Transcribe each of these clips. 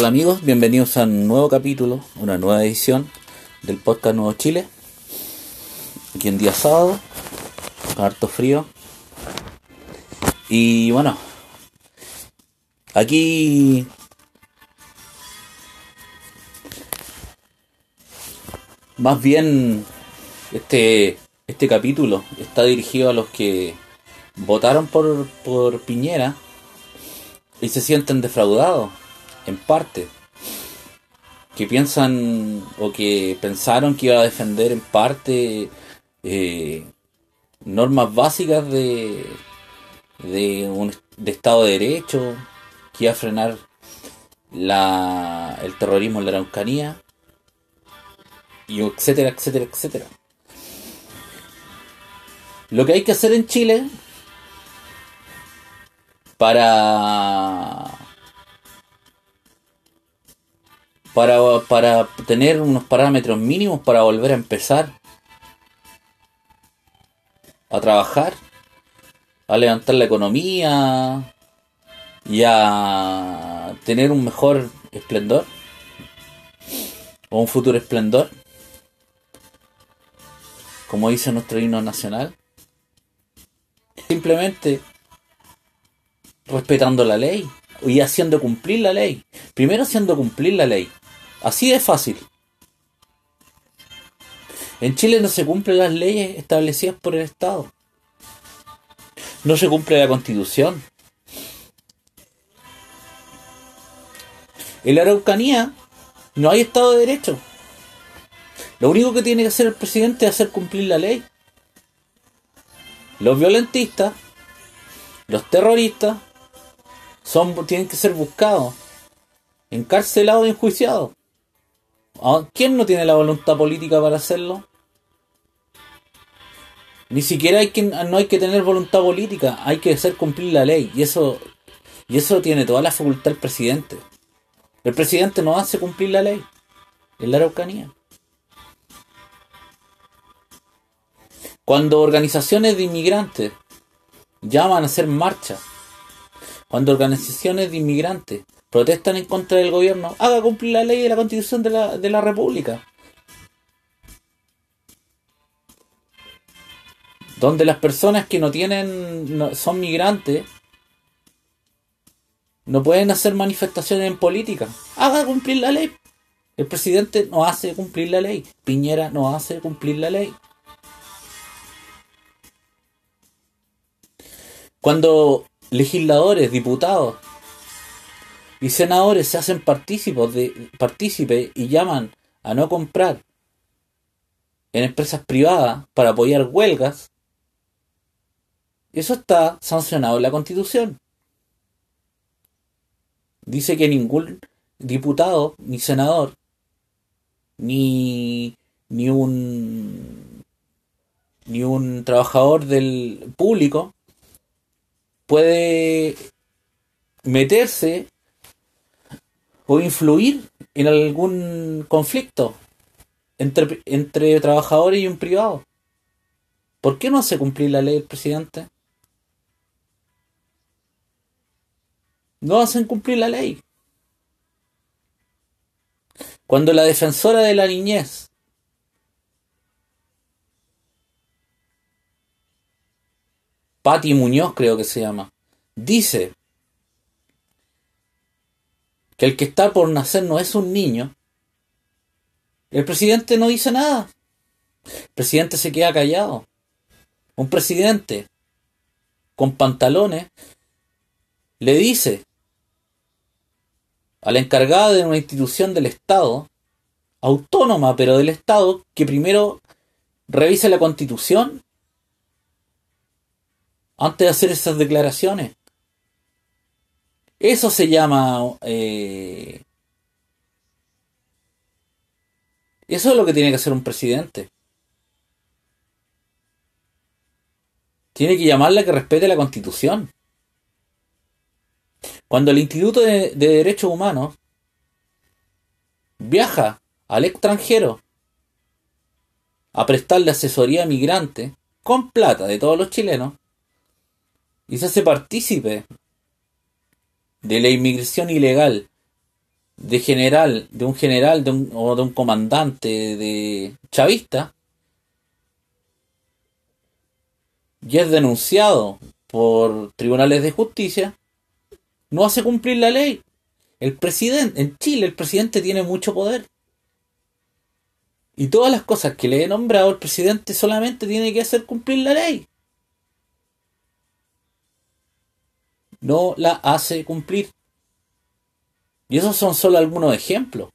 Hola amigos, bienvenidos a un nuevo capítulo, una nueva edición del podcast Nuevo Chile. Aquí en día sábado, harto frío. Y bueno, aquí más bien este, este capítulo está dirigido a los que votaron por, por Piñera y se sienten defraudados, en parte. Que piensan o que pensaron que iba a defender en parte eh, normas básicas de, de un de Estado de Derecho, que iba a frenar la, el terrorismo en la Araucanía, y etcétera, etcétera, etcétera. Lo que hay que hacer en Chile para para para tener unos parámetros mínimos para volver a empezar a trabajar, a levantar la economía y a tener un mejor esplendor o un futuro esplendor, como dice nuestro himno nacional. Simplemente respetando la ley y haciendo cumplir la ley. Primero haciendo cumplir la ley. Así de fácil. En Chile no se cumplen las leyes establecidas por el Estado. No se cumple la constitución. En la Araucanía no hay Estado de Derecho. Lo único que tiene que hacer el presidente es hacer cumplir la ley. Los violentistas, los terroristas, son, tienen que ser buscados, encarcelados y enjuiciados. ¿Quién no tiene la voluntad política para hacerlo? Ni siquiera hay que, no hay que tener voluntad política, hay que hacer cumplir la ley. Y eso, y eso tiene toda la facultad el presidente. El presidente no hace cumplir la ley en la Araucanía. Cuando organizaciones de inmigrantes llaman a hacer marcha, cuando organizaciones de inmigrantes protestan en contra del gobierno, haga cumplir la ley y la constitución de la, de la República. Donde las personas que no tienen, son migrantes, no pueden hacer manifestaciones en política. Haga cumplir la ley. El presidente no hace cumplir la ley. Piñera no hace cumplir la ley. Cuando legisladores, diputados y senadores se hacen partícipes de y llaman a no comprar en empresas privadas para apoyar huelgas, eso está sancionado en la Constitución. Dice que ningún diputado, ni senador, ni, ni un ni un trabajador del público puede meterse o influir en algún conflicto entre, entre trabajadores y un privado. ¿Por qué no hace cumplir la ley el presidente? No hacen cumplir la ley. Cuando la defensora de la niñez Patti Muñoz creo que se llama, dice que el que está por nacer no es un niño, el presidente no dice nada. El presidente se queda callado. Un presidente con pantalones le dice a la encargada de una institución del Estado, autónoma pero del Estado, que primero revise la constitución antes de hacer esas declaraciones. Eso se llama... Eh, eso es lo que tiene que hacer un presidente. Tiene que llamarle a que respete la constitución. Cuando el Instituto de, de Derechos Humanos viaja al extranjero a prestarle asesoría a con plata de todos los chilenos, y se hace partícipe de la inmigración ilegal de general, de un general de un, o de un comandante de chavista, y es denunciado por tribunales de justicia, no hace cumplir la ley. El presidente, en Chile el presidente tiene mucho poder. Y todas las cosas que le he nombrado el presidente solamente tiene que hacer cumplir la ley. No la hace cumplir. Y esos son solo algunos ejemplos.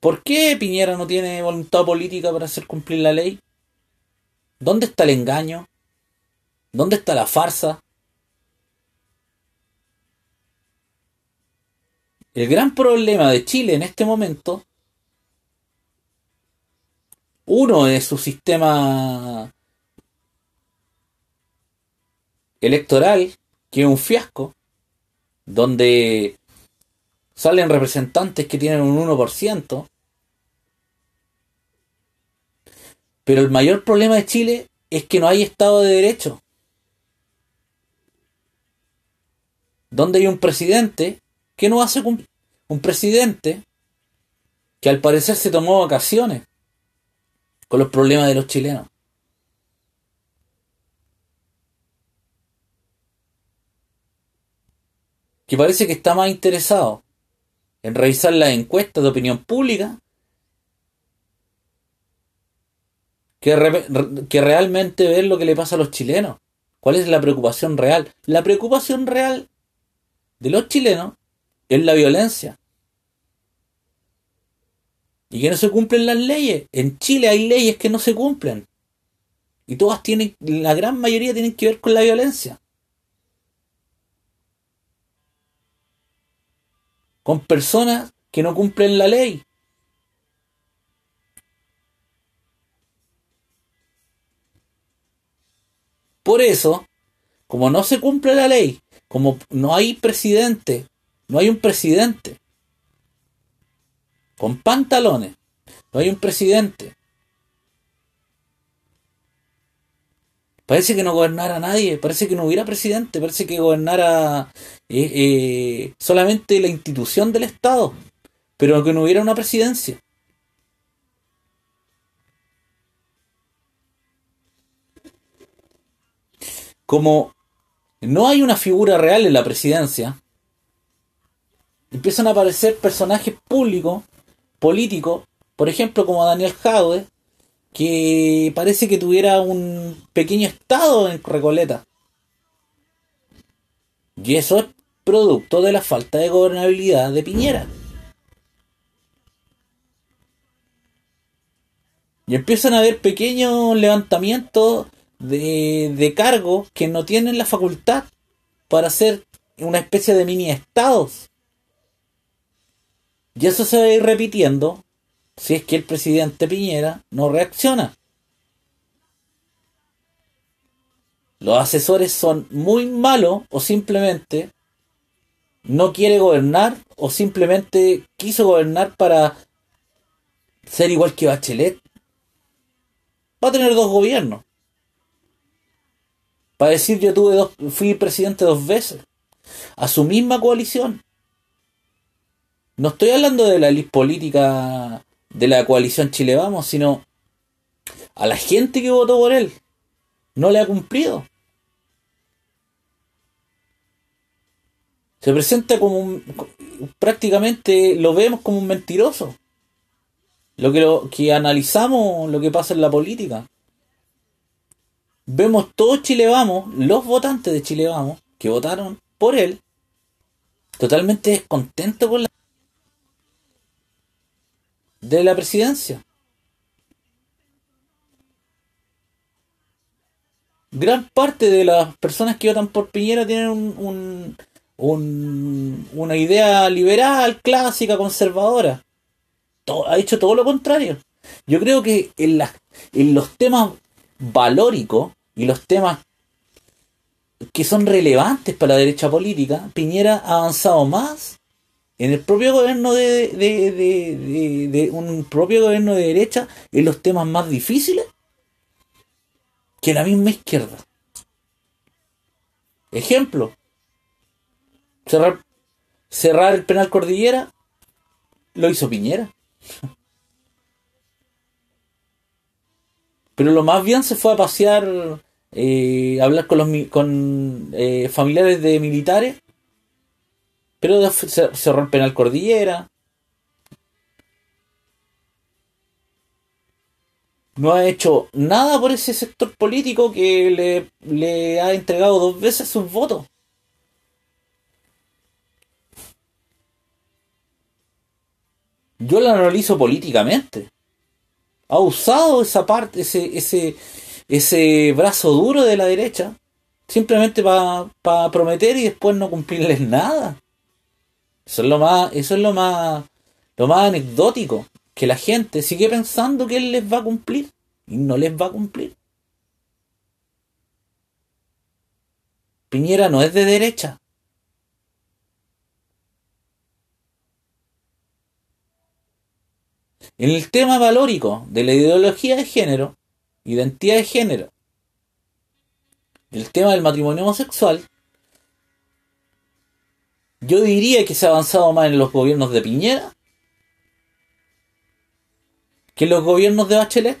¿Por qué Piñera no tiene voluntad política para hacer cumplir la ley? ¿Dónde está el engaño? ¿Dónde está la farsa? El gran problema de Chile en este momento, uno es su sistema electoral, que es un fiasco, donde salen representantes que tienen un 1%, pero el mayor problema de Chile es que no hay Estado de Derecho. Donde hay un presidente que no hace un presidente que al parecer se tomó vacaciones con los problemas de los chilenos. Que parece que está más interesado en revisar las encuestas de opinión pública que, que realmente ver lo que le pasa a los chilenos. ¿Cuál es la preocupación real? La preocupación real de los chilenos es la violencia. Y que no se cumplen las leyes. En Chile hay leyes que no se cumplen. Y todas tienen, la gran mayoría tienen que ver con la violencia. Con personas que no cumplen la ley. Por eso, como no se cumple la ley, como no hay presidente no hay un presidente con pantalones. No hay un presidente. Parece que no gobernara nadie, parece que no hubiera presidente, parece que gobernara eh, eh, solamente la institución del Estado, pero que no hubiera una presidencia. Como no hay una figura real en la presidencia, empiezan a aparecer personajes públicos, políticos, por ejemplo como Daniel Jaude, que parece que tuviera un pequeño estado en Recoleta. Y eso es producto de la falta de gobernabilidad de Piñera. Y empiezan a haber pequeños levantamientos de, de cargos que no tienen la facultad para hacer una especie de mini estados. Y eso se va a ir repitiendo si es que el presidente Piñera no reacciona. Los asesores son muy malos o simplemente no quiere gobernar o simplemente quiso gobernar para ser igual que Bachelet. Va a tener dos gobiernos. Para decir yo tuve dos, fui presidente dos veces. A su misma coalición. No estoy hablando de la lista política de la coalición Chile Vamos, sino a la gente que votó por él. No le ha cumplido. Se presenta como un, prácticamente lo vemos como un mentiroso. Lo que, lo que analizamos lo que pasa en la política. Vemos todo Chile Vamos, los votantes de Chile Vamos, que votaron por él, totalmente descontentos con la de la presidencia. Gran parte de las personas que votan por Piñera tienen un, un, una idea liberal, clásica, conservadora. ha hecho todo lo contrario. Yo creo que en, en los temas valóricos y los temas que son relevantes para la derecha política, Piñera ha avanzado más en el propio gobierno de, de, un propio gobierno de derecha en los temas más difíciles que la misma izquierda. Ejemplo, cerrar, cerrar el penal Cordillera, lo hizo Piñera. Pero lo más bien se fue a pasear, eh, a hablar con los con eh, familiares de militares. Pero cerró el penal Cordillera. No ha hecho nada por ese sector político que le, le ha entregado dos veces sus votos. Yo lo analizo políticamente ha usado esa parte, ese, ese, ese brazo duro de la derecha, simplemente para prometer y después no cumplirles nada. Eso es lo más, eso es lo más, lo más anecdótico, que la gente sigue pensando que él les va a cumplir y no les va a cumplir. Piñera no es de derecha. En el tema valórico de la ideología de género, identidad de género, el tema del matrimonio homosexual, yo diría que se ha avanzado más en los gobiernos de Piñera que en los gobiernos de Bachelet.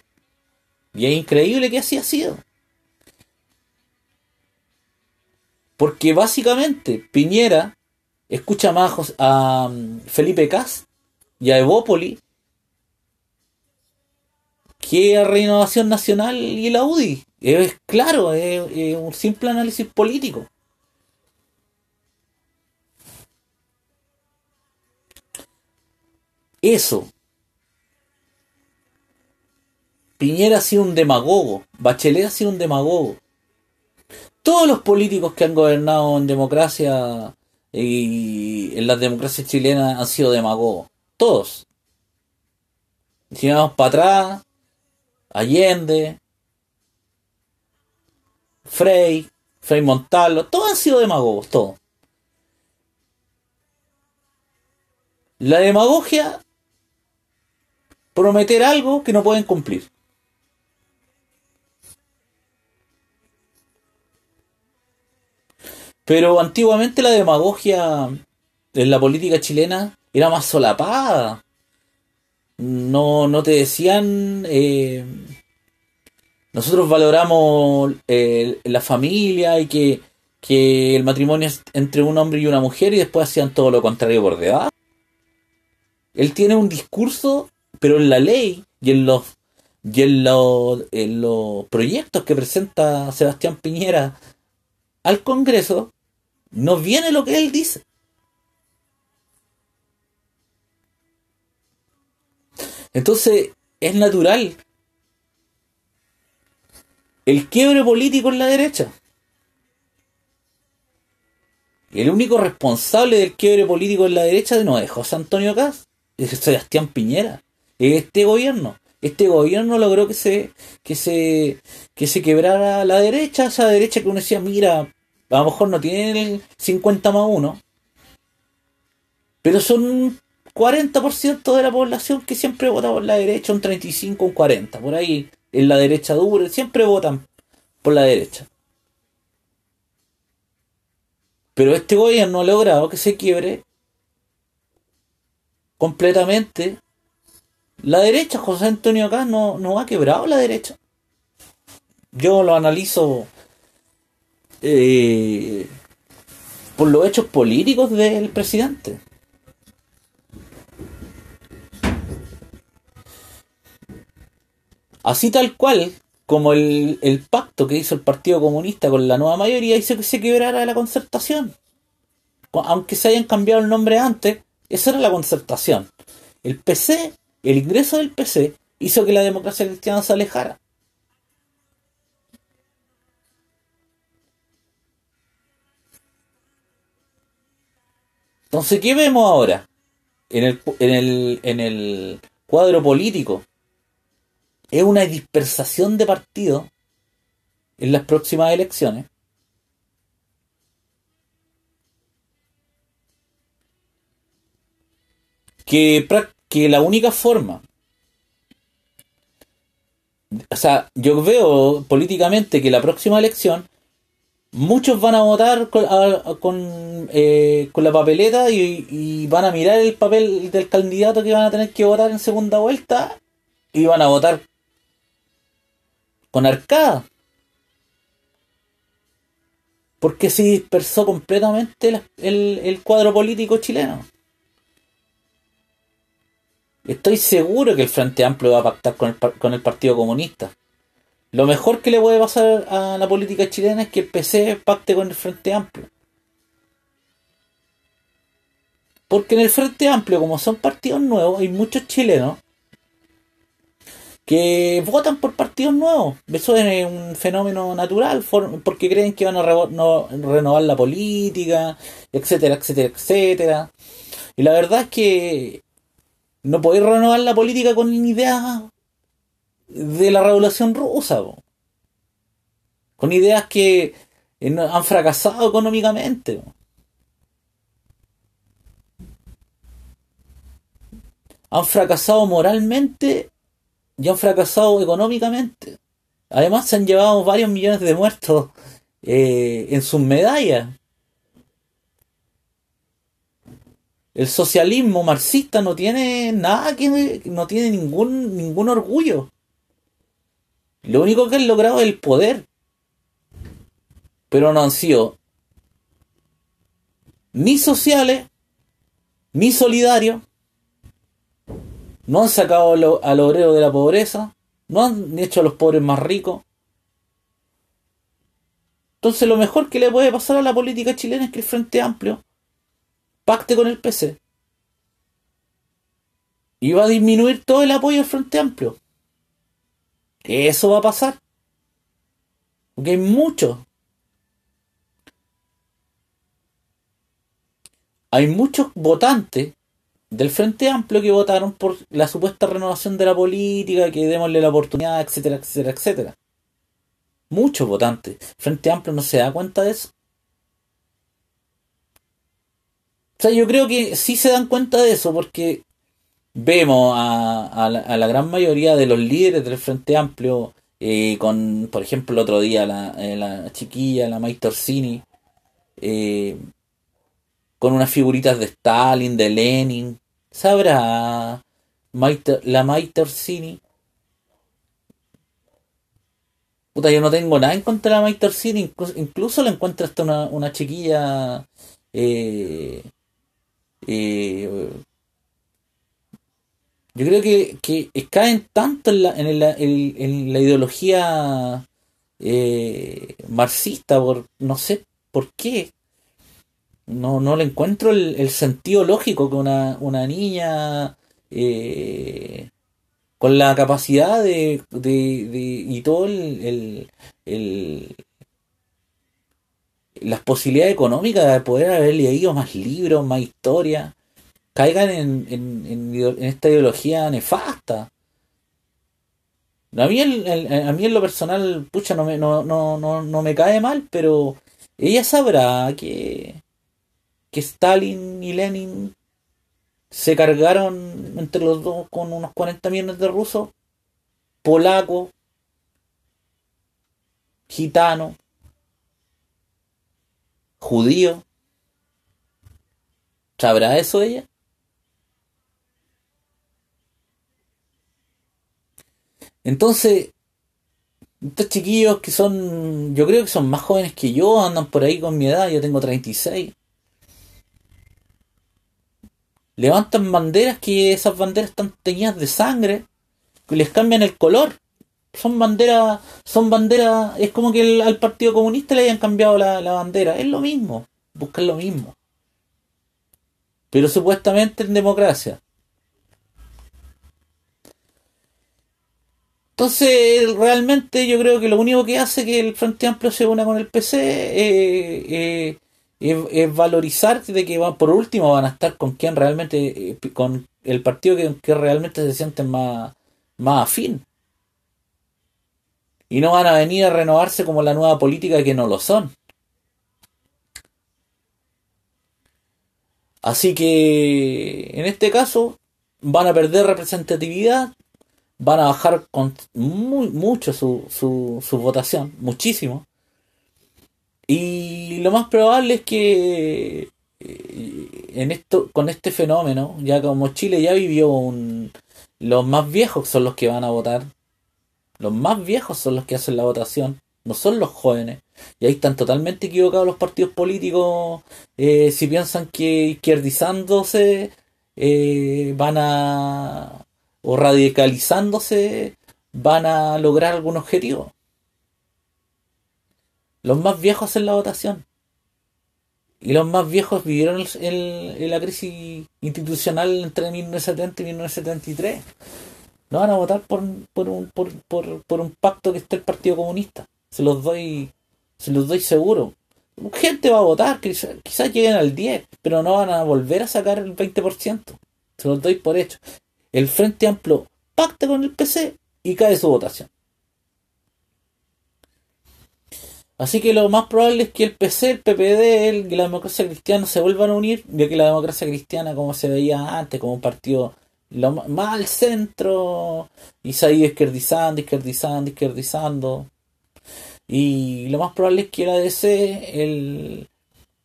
Y es increíble que así ha sido. Porque básicamente Piñera escucha más a mm, Felipe Cas y a Evópoli que Renovación Nacional y la UDI. Es claro, es, un simple análisis político. Eso. Piñera ha sido un demagogo. Bachelet ha sido un demagogo. Todos los políticos que han gobernado en democracia y en las democracias chilenas han sido demagogos. Todos. Si vamos para atrás, Allende, Frey, Frey Montalvo, todos han sido demagogos, todos. La demagogia, prometer algo que no pueden cumplir. Pero antiguamente la demagogia en la política chilena era más solapada no, no te decían, eh, nosotros valoramos eh, la familia y que, que, el matrimonio es entre un hombre y una mujer y después hacían todo lo contrario por debajo. Él tiene un discurso, pero en la ley y en los, y en en los proyectos que presenta Sebastián Piñera al Congreso, no viene lo que él dice. Entonces, es natural el quiebre político en la derecha. El único responsable del quiebre político en la derecha no es José Antonio Caz, es Sebastián Piñera, este gobierno. Este gobierno logró que se, que se, que se quebrara la derecha, esa derecha que uno decía, mira, a lo mejor no tienen el 50 más 1, pero son 40% de la población que siempre vota por la derecha, un 35, un 40, por ahí en la derecha dura, siempre votan por la derecha. Pero este gobierno ha logrado que se quiebre completamente la derecha. José Antonio acá no, no ha quebrado la derecha. Yo lo analizo eh, por los hechos políticos del presidente. Así tal cual, como el, pacto que hizo el Partido Comunista con la nueva mayoría hizo que se quebrara la concertación. Aunque se hayan cambiado el nombre antes, esa era la concertación. El PC, el ingreso del PC, hizo que la democracia cristiana se alejara. Entonces, ¿qué vemos ahora? En el, en el, en el cuadro político es una dispersación de partidos en las próximas elecciones. Que, que la única forma, o sea, yo veo políticamente que la próxima elección muchos van a votar con, eh, la papeleta y, van a mirar el papel del candidato que van a tener que votar en segunda vuelta y van a votar con arcada. Porque se dispersó completamente el, cuadro político chileno. Estoy seguro que el Frente Amplio va a pactar con el, Partido Comunista. Lo mejor que le puede pasar a la política chilena es que el PC pacte con el Frente Amplio. Porque en el Frente Amplio, como son partidos nuevos, hay muchos chilenos que votan por partidos nuevos. Eso es un fenómeno natural porque creen que van a renovar la política, etcétera, etcétera, etcétera. Y la verdad es que no podéis renovar la política con ideas de la revolución rusa, con ideas que eh, han fracasado económicamente. Han fracasado moralmente y han fracasado económicamente. Además se han llevado varios millones de muertos eh, en sus medallas. El socialismo marxista no tiene nada que no tiene ningún ningún orgullo. Lo único que han logrado es el poder. Pero no han sido ni sociales, ni solidarios, no han sacado al obrero de la pobreza, no han hecho a los pobres más ricos. Entonces lo mejor que le puede pasar a la política chilena es que el Frente Amplio pacte con el PC. Y va a disminuir todo el apoyo al Frente Amplio. Eso va a pasar. Porque hay muchos. Hay muchos votantes del Frente Amplio que votaron por la supuesta renovación de la política, que démosle la oportunidad, etcétera, etcétera, etcétera. Muchos votantes. Frente Amplio no se da cuenta de eso. O sea, yo creo que sí se dan cuenta de eso porque vemos a, la, gran mayoría de los líderes del Frente Amplio, eh, con, por ejemplo, el otro día la, eh, la chiquilla, la May Torsini, eh, con unas figuritas de Stalin, de Lenin. ¿Sabrá la May Torsini? Puta, yo no tengo nada en contra de la May Torsini, incluso, incluso la encuentro hasta una, una chiquilla eh, yo creo que, que caen tanto en la, en la, en, la ideología eh, marxista, por no sé por qué. No, no le encuentro el, sentido lógico que una, una niña eh, con la capacidad de, de, y todo el, el, las posibilidades económicas de poder haber leído más libros, más historia, caigan en, en, esta ideología nefasta. A mí, a mí en lo personal, pucha, no me, no, no, no, no me cae mal, pero ella sabrá que, que Stalin y Lenin se cargaron entre los dos con unos 40 millones de rusos, polacos, gitanos, judíos. ¿Sabrá eso ella? Entonces, estos chiquillos que son, yo creo que son más jóvenes que yo, andan por ahí con mi edad, yo tengo 36. Levantan banderas que esas banderas están teñidas de sangre, que les cambian el color. Son banderas, son banderas, es como que al Partido Comunista le hayan cambiado la, la bandera, es lo mismo, buscan lo mismo. Pero supuestamente en democracia. Entonces, realmente yo creo que lo único que hace que el Frente Amplio se una con el PC eh, es, valorizar de que van, por último van a estar con quien realmente, eh, con el partido que, realmente se sienten más, más afín. Y no van a venir a renovarse como la nueva política que no lo son. Así que en este caso van a perder representatividad van a bajar con muy, mucho su, su, su votación, muchísimo. Y lo más probable es que eh, en esto, con este fenómeno, ya como Chile ya vivió un, los más viejos son los que van a votar, los más viejos son los que hacen la votación, no son los jóvenes. Y ahí están totalmente equivocados los partidos políticos eh, si piensan que izquierdizándose eh, van a o radicalizándose van a lograr algún objetivo. Los más viejos hacen la votación. Y los más viejos vivieron en la crisis institucional entre 1970 y 1973. No van a votar por, por, un, por, por, por un pacto que esté el Partido Comunista. Se los doy, se los doy seguro. Gente va a votar, quizás, lleguen al 10, pero no van a volver a sacar el 20%. Se los doy por hecho. El Frente Amplio pacta con el PC y cae su votación. Así que lo más probable es que el PC, el PPD y la democracia cristiana se vuelvan a unir, ya que la democracia cristiana, como se veía antes, como un partido más al centro, y se ido izquierdizando, izquierdizando, izquierdizando. Y lo más probable es que la DC, el,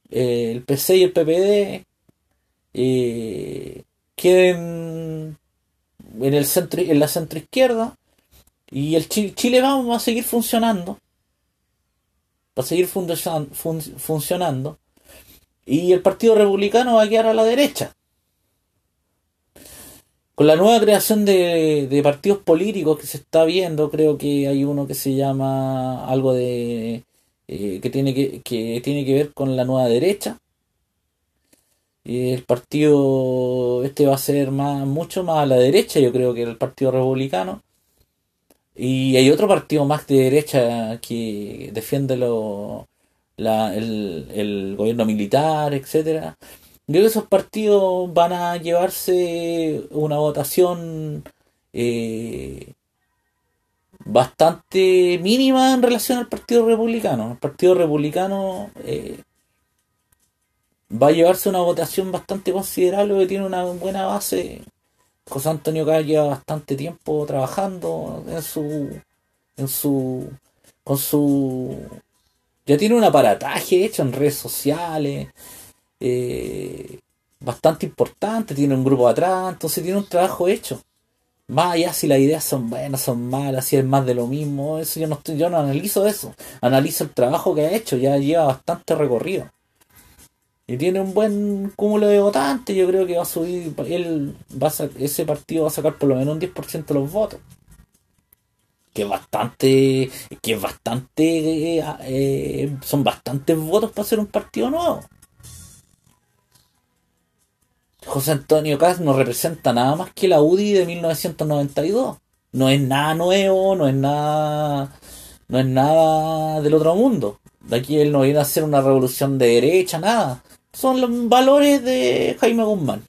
el PC y el PPD eh, queden en el centro en la centro izquierda y el Chile, Chile vamos a seguir funcionando va a seguir funcionando y el Partido Republicano va a quedar a la derecha. Con la nueva creación de, partidos políticos que se está viendo, creo que hay uno que se llama algo de eh, que tiene que, que tiene que ver con la nueva derecha. Y el partido este va a ser más mucho más a la derecha, yo creo que el Partido Republicano. Y hay otro partido más de derecha que defiende lo, el, gobierno militar, etcétera. Creo que esos partidos van a llevarse una votación eh, bastante mínima en relación al Partido Republicano. El Partido Republicano eh, va a llevarse una votación bastante considerable que tiene una buena base José Antonio Cal lleva bastante tiempo trabajando en su. en su. con su. ya tiene un aparataje hecho en redes sociales. Eh, bastante importante, tiene un grupo atrás, entonces tiene un trabajo hecho. Más allá si las ideas son buenas, son malas, si es más de lo mismo, eso yo no estoy, yo no analizo eso, analizo el trabajo que ha hecho, ya lleva bastante recorrido y tiene un buen cúmulo de votantes, yo creo que va a subir, él va a, ese partido va a sacar por lo menos un 10% de los votos. Que es bastante, que es bastante, eh, eh, son bastantes votos para ser un partido nuevo. José Antonio Caz no representa nada más que la UDI de 1992. No es nada nuevo, no es nada, no es nada del otro mundo. De aquí él no viene a hacer una revolución de derecha, nada son los valores de Jaime Guzmán.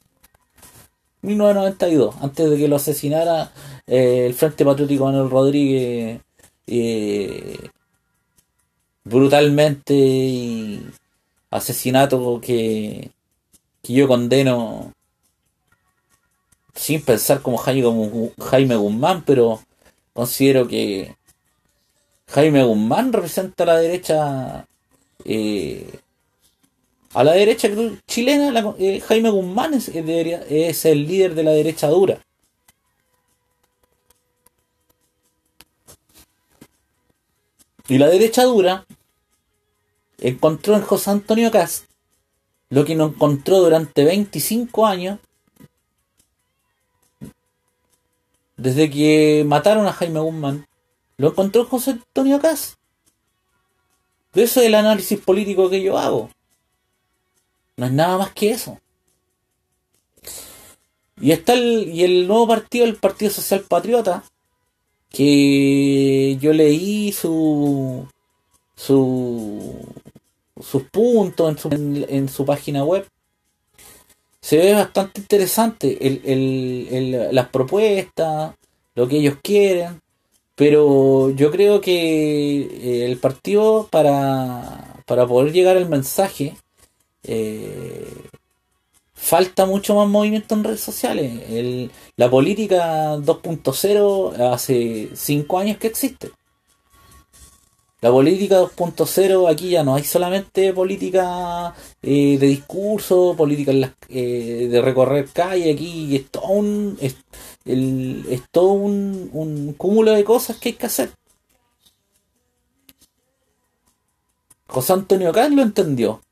1992, antes de que lo asesinara eh, el Frente Patriótico Manuel Rodríguez eh, brutalmente y asesinato que, que yo condeno sin pensar como Jaime, Guzmán, pero considero que Jaime Guzmán representa a la derecha eh, a la derecha chilena, eh, Jaime Guzmán es, es el líder de la derecha dura. Y la derecha dura encontró en José Antonio Cast lo que no encontró durante 25 años desde que mataron a Jaime Guzmán. Lo encontró José Antonio Cast. De eso es el análisis político que yo hago. No es nada más que eso. Y está el, y el nuevo partido, el Partido Social Patriota, que yo leí su, su sus puntos en su, en, su página web. Se ve bastante interesante el, el, las propuestas, lo que ellos quieren, pero yo creo que eh, el partido para, para poder llegar al mensaje eh, falta mucho más movimiento en redes sociales. la política 2.0 hace 5 años que existe. La política 2.0, aquí ya no hay solamente política eh, de discurso, política eh, de recorrer calle, aquí es todo un, es, todo un, cúmulo de cosas que hay que hacer. José Antonio Carlos lo entendió.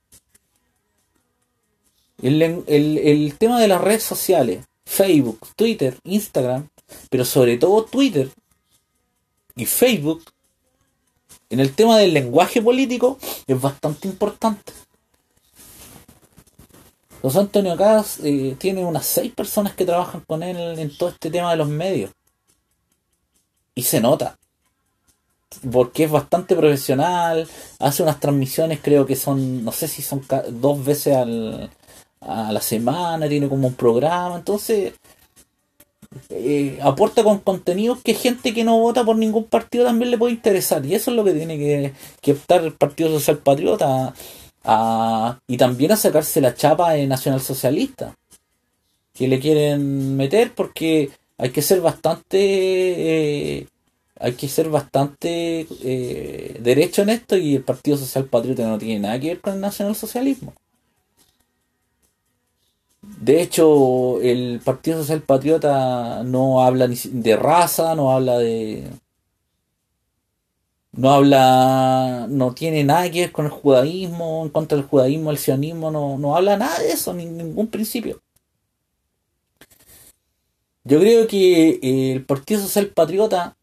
El, el tema de las redes sociales, Facebook, Twitter, Instagram, pero sobre todo Twitter y Facebook, en el tema del lenguaje político es bastante importante. José Antonio Cas eh, tiene unas seis personas que trabajan con él en todo este tema de los medios. Y se nota. Porque es bastante profesional. Hace unas transmisiones, creo que son, no sé si son dos veces a la semana. Tiene como un programa. Entonces, eh, aporta con contenidos que gente que no vota por ningún partido también le puede interesar. Y eso es lo que tiene que, optar el Partido Social Patriota y también a sacarse la chapa de nacional socialista que le quieren meter porque hay que ser bastante eh, hay que ser bastante eh, derecho en esto y el Partido Social Patriota no tiene nada que ver con el nacionalsocialismo. De hecho, el Partido Social Patriota no habla ni de raza, no habla de. No habla. No tiene nada que ver con el judaísmo, en contra del judaísmo, el sionismo, no, no habla nada de eso, ni ningún principio. Yo creo que eh, el Partido Social Patriota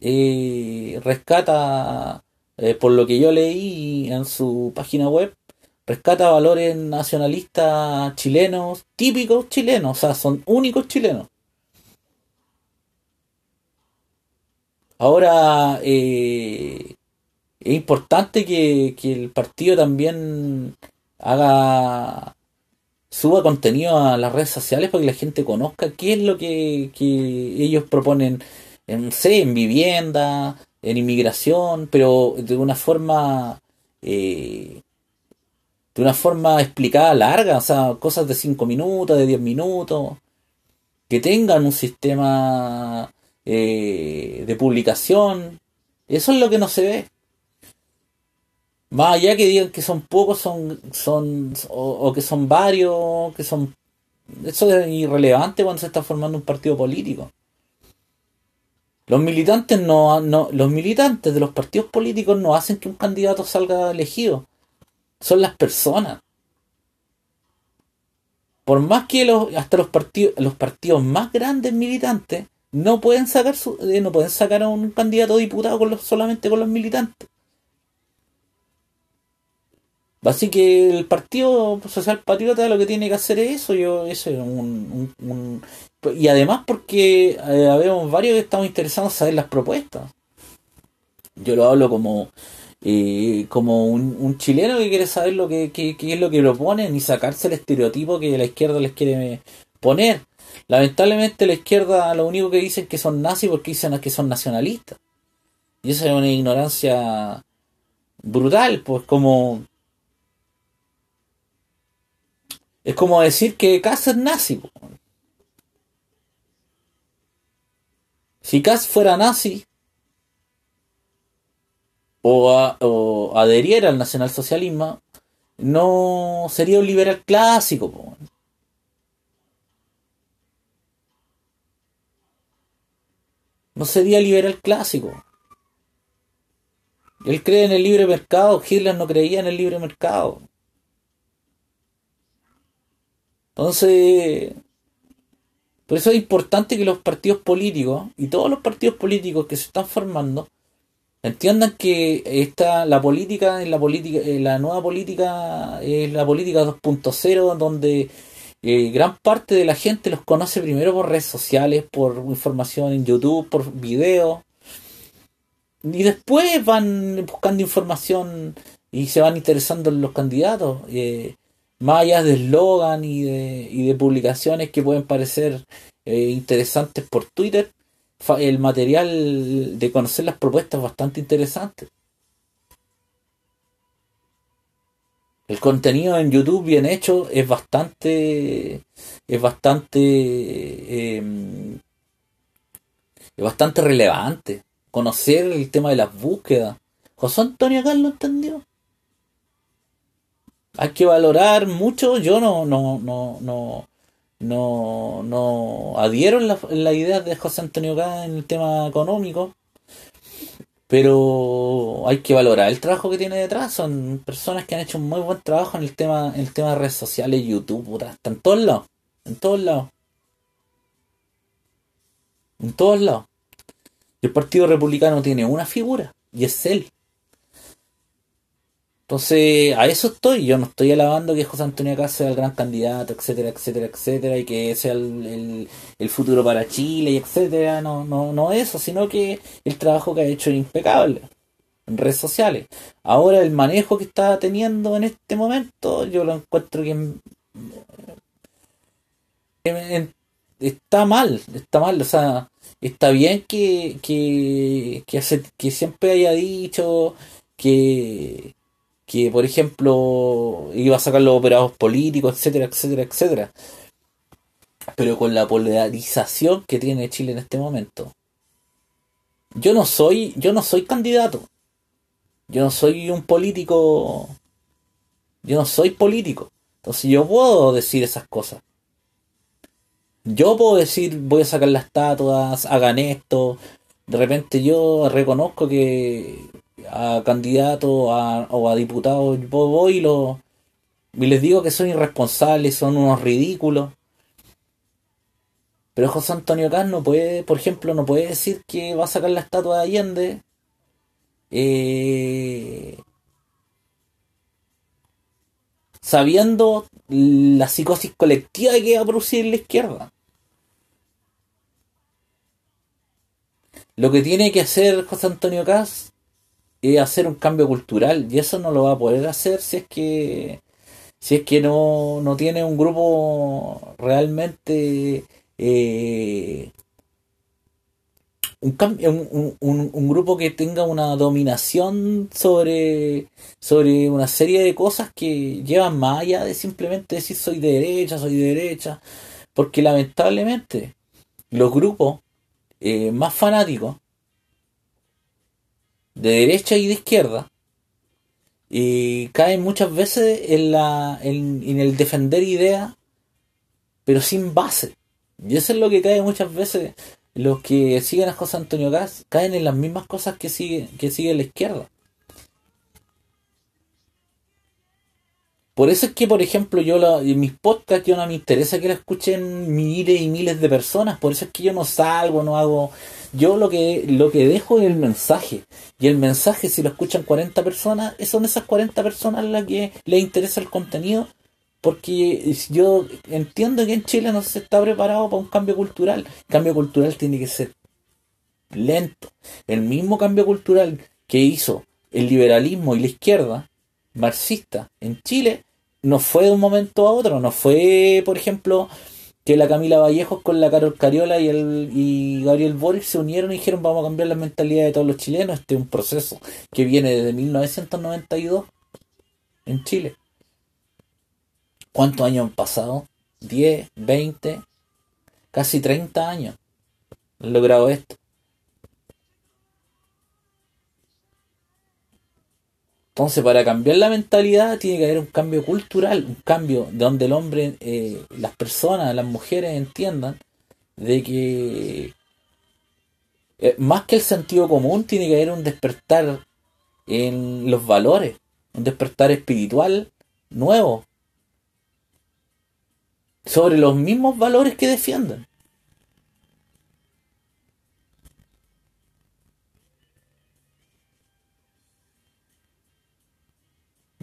eh, rescata, eh, por lo que yo leí en su página web, rescata valores nacionalistas chilenos, típicos chilenos, o sea, son únicos chilenos. Ahora, eh, es importante que, el partido también haga suba contenido a las redes sociales para que la gente conozca qué es lo que, ellos proponen en, en vivienda, en inmigración, pero de una forma eh, de una forma explicada larga, o sea, cosas de 5 minutos, de 10 minutos, que tengan un sistema eh, de publicación. Eso es lo que no se ve. Más allá que digan que son pocos, son, son o, que son varios, que son... Eso es irrelevante cuando se está formando un partido político. Los militantes no, no, los militantes de los partidos políticos no hacen que un candidato salga elegido son las personas. Por más que los, hasta los partidos, los partidos más grandes militantes no pueden sacar su, eh, no pueden sacar a un candidato diputado con los, solamente con los militantes. Así que el Partido Social Patriota lo que tiene que hacer es eso, yo, eso un, un, y además porque eh, habemos varios que estamos interesados en saber las propuestas. Yo lo hablo como eh, como un, chileno que quiere saber lo que, es lo que proponen y sacarse el estereotipo que la izquierda les quiere poner. Lamentablemente la izquierda lo único que dicen es que son nazis porque dicen que son nacionalistas. Y esa es una ignorancia brutal, pues como... Es como decir que Kass es nazi. Si Kass fuera nazi, o, o adheriera al nacionalsocialismo, no sería un liberal clásico. No sería liberal clásico. Él cree en el libre mercado, Hitler no creía en el libre mercado. Entonces, por eso es importante que los partidos políticos y todos los partidos políticos que se están formando Entiendan que esta, la política, la política, eh, la nueva política es la política 2.0, donde eh, gran parte de la gente los conoce primero por redes sociales, por información en YouTube, por videos, y después van buscando información y se van interesando en los candidatos, eh, más allá de eslogan y de, y de publicaciones que pueden parecer interesantes por Twitter el material de conocer las propuestas bastante interesante. El contenido en YouTube bien hecho es bastante. es bastante. Em, es bastante relevante. Conocer el tema de las búsquedas. José Antonio Caz lo entendió. Hay que valorar mucho. Yo no, no, no, no, no, no adhiero en la, la idea de José Antonio Caz en el tema económico. Pero hay que valorar el trabajo que tiene detrás. Son personas que han hecho un muy buen trabajo en el tema, en el tema de redes sociales, YouTube, puta, está en todos lados. En todos lados. En todos lados. El Partido Republicano tiene una figura y es él. Entonces, a eso estoy. Yo no estoy alabando que José Antonio Caz sea el gran candidato, etcétera, etcétera, etcétera, y que sea el, futuro para Chile, etcétera. No, no, no eso, sino que el trabajo que ha hecho es impecable en redes sociales. Ahora, el manejo que está teniendo en este momento, yo lo encuentro que está mal, está mal, o sea, está bien que, que, que, hace, que siempre haya dicho que, que, por ejemplo, iba a sacar los operados políticos, etcétera, etcétera, etcétera. Pero con la polarización que tiene Chile en este momento. Yo no soy, yo no soy candidato. Yo no soy un político. Yo no soy político. Entonces yo puedo decir esas cosas. Yo puedo decir, voy a sacar las estatuas, hagan esto. De repente yo reconozco que a candidatos o a diputados voy y, lo, y les digo que son irresponsables, son unos ridículos. Pero José Antonio Caz no puede, por ejemplo, no puede decir que va a sacar la estatua de Allende. Eh, sabiendo la psicosis colectiva que va a producir la izquierda. Lo que tiene que hacer José Antonio Caz es hacer un cambio cultural y eso no lo va a poder hacer si es que si es que no, no tiene un grupo realmente eh, un, un, un, grupo que tenga una dominación sobre, sobre una serie de cosas que llevan más allá de simplemente decir soy de derecha, soy de derecha, porque lamentablemente los grupos eh, más fanáticos de derecha y de izquierda eh, caen muchas veces en, la, en, en el defender ideas, pero sin base. Y eso es lo que cae muchas veces los que siguen a José Antonio Gas caen en las mismas cosas que sigue, que sigue la izquierda. Por eso es que, por ejemplo, yo en mis podcasts yo no me interesa que la escuchen miles y miles de personas. Por eso es que yo no salgo, no hago. Yo lo que, lo que dejo es el mensaje. Y el mensaje, si lo escuchan 40 personas, son esas 40 personas las que les interesa el contenido porque yo entiendo que en Chile no se está preparado para un cambio cultural. El cambio cultural tiene que ser lento. El mismo cambio cultural que hizo el liberalismo y la izquierda marxista en Chile no fue de un momento a otro. No fue, por ejemplo, que la Camila Vallejos con la Carol Cariola y, el, y Gabriel Boric se unieron y dijeron vamos a cambiar la mentalidad de todos los chilenos. Este es un proceso que viene desde 1992 en Chile. ¿Cuántos años han pasado? 10, 20, casi 30 años. Han logrado esto. Entonces, para cambiar la mentalidad tiene que haber un cambio cultural, un cambio de donde el hombre, eh, las personas, las mujeres entiendan de que eh, más que el sentido común tiene que haber un despertar en los valores, un despertar espiritual nuevo, sobre los mismos valores que defienden.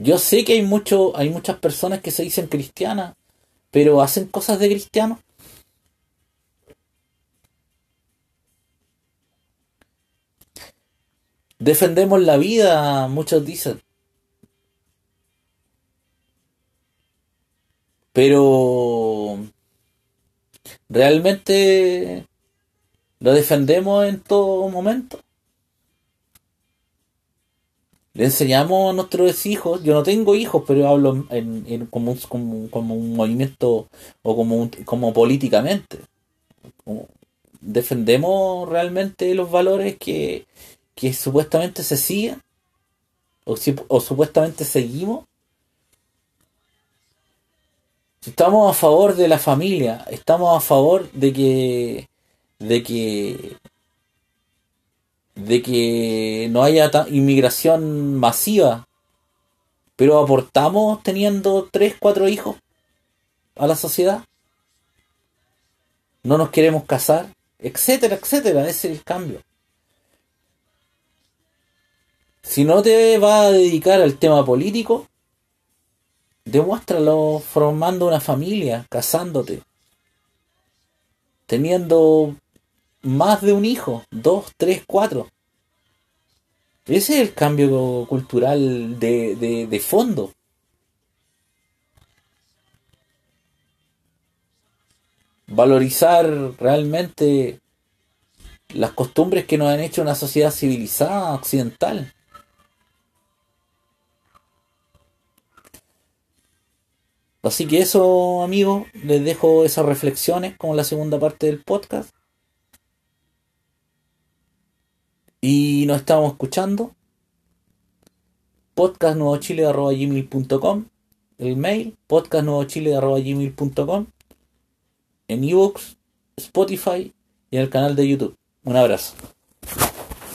Yo sé que hay mucho, hay muchas personas que se dicen cristianas, pero hacen cosas de cristianos. Defendemos la vida, muchos dicen. Pero realmente lo defendemos en todo momento. Le enseñamos a nuestros hijos, yo no tengo hijos, pero hablo en, como, un movimiento o como, como políticamente. defendemos realmente los valores que, que supuestamente se siguen o, si, o supuestamente seguimos, estamos a favor de la familia, estamos a favor de que de que de que no haya inmigración masiva, pero aportamos teniendo tres, cuatro hijos a la sociedad. No nos queremos casar, etcétera, etcétera. Ese es el cambio. Si no te vas a dedicar al tema político, demuéstralo formando una familia, casándote, teniendo más de un hijo, dos, tres, cuatro. Ese es el cambio cultural de, de, fondo. Valorizar realmente las costumbres que nos han hecho una sociedad civilizada occidental. Así que eso, amigos, les dejo esas reflexiones como la segunda parte del podcast. Y nos estamos escuchando. podcastnuevochile.com El mail podcastnuevochile.com En ebooks, Spotify y en el canal de YouTube. Un abrazo.